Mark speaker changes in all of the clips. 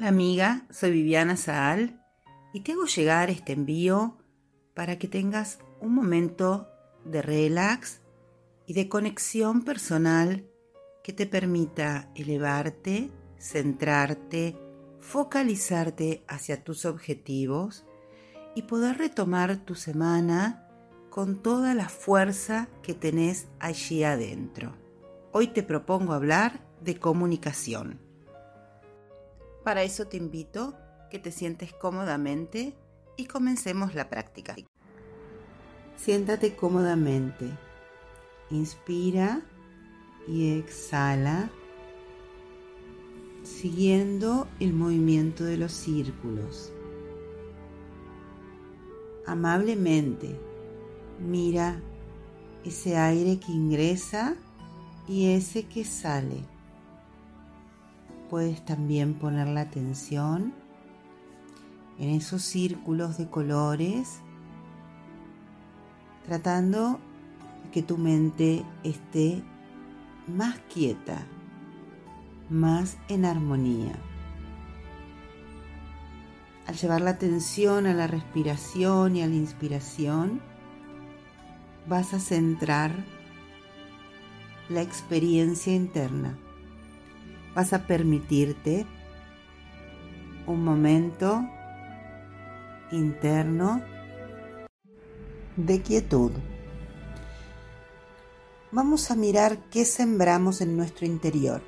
Speaker 1: Hola amiga, soy Viviana Saal y te hago llegar este envío para que tengas un momento de relax y de conexión personal que te permita elevarte, centrarte, focalizarte hacia tus objetivos y poder retomar tu semana con toda la fuerza que tenés allí adentro. Hoy te propongo hablar de comunicación. Para eso te invito que te sientes cómodamente y comencemos la práctica. Siéntate cómodamente. Inspira y exhala siguiendo el movimiento de los círculos. Amablemente mira ese aire que ingresa y ese que sale. Puedes también poner la atención en esos círculos de colores, tratando de que tu mente esté más quieta, más en armonía. Al llevar la atención a la respiración y a la inspiración, vas a centrar la experiencia interna. Vas a permitirte un momento interno de quietud. Vamos a mirar qué sembramos en nuestro interior.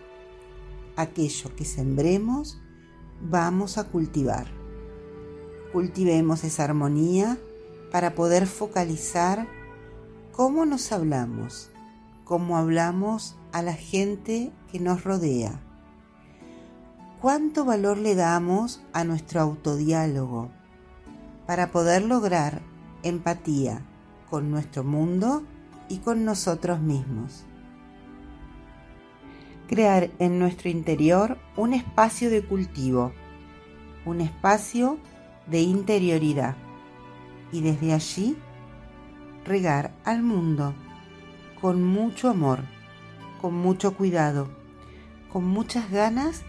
Speaker 1: Aquello que sembremos, vamos a cultivar. Cultivemos esa armonía para poder focalizar cómo nos hablamos, cómo hablamos a la gente que nos rodea. ¿Cuánto valor le damos a nuestro autodiálogo para poder lograr empatía con nuestro mundo y con nosotros mismos? Crear en nuestro interior un espacio de cultivo, un espacio de interioridad y desde allí regar al mundo con mucho amor, con mucho cuidado, con muchas ganas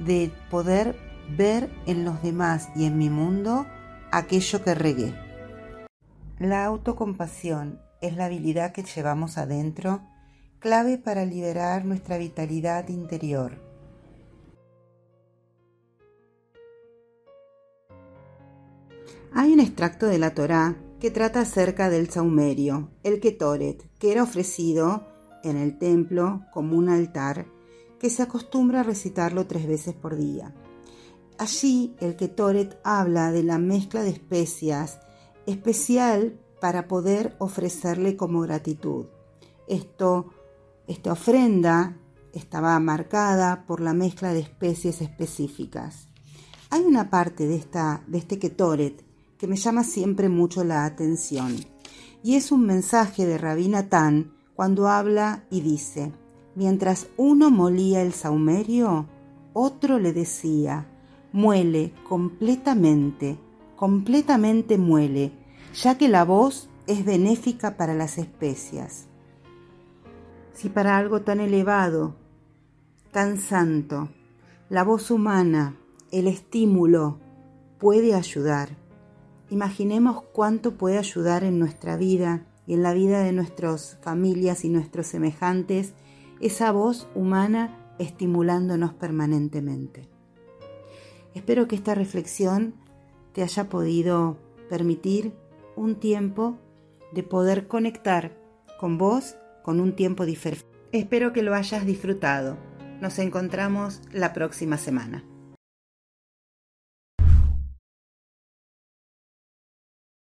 Speaker 1: de poder ver en los demás y en mi mundo aquello que regué. La autocompasión es la habilidad que llevamos adentro, clave para liberar nuestra vitalidad interior. Hay un extracto de la Torá que trata acerca del saumerio, el ketoret, que era ofrecido en el templo como un altar que se acostumbra a recitarlo tres veces por día. Allí el ketoret habla de la mezcla de especias especial para poder ofrecerle como gratitud. Esto, esta ofrenda estaba marcada por la mezcla de especies específicas. Hay una parte de, esta, de este ketoret que me llama siempre mucho la atención. Y es un mensaje de Rabina Tan cuando habla y dice, mientras uno molía el saumerio, otro le decía, muele completamente, completamente muele, ya que la voz es benéfica para las especias. Si para algo tan elevado, tan santo, la voz humana, el estímulo, puede ayudar, Imaginemos cuánto puede ayudar en nuestra vida y en la vida de nuestras familias y nuestros semejantes esa voz humana estimulándonos permanentemente. Espero que esta reflexión te haya podido permitir un tiempo de poder conectar con vos con un tiempo diferente. Espero que lo hayas disfrutado. Nos encontramos la próxima semana.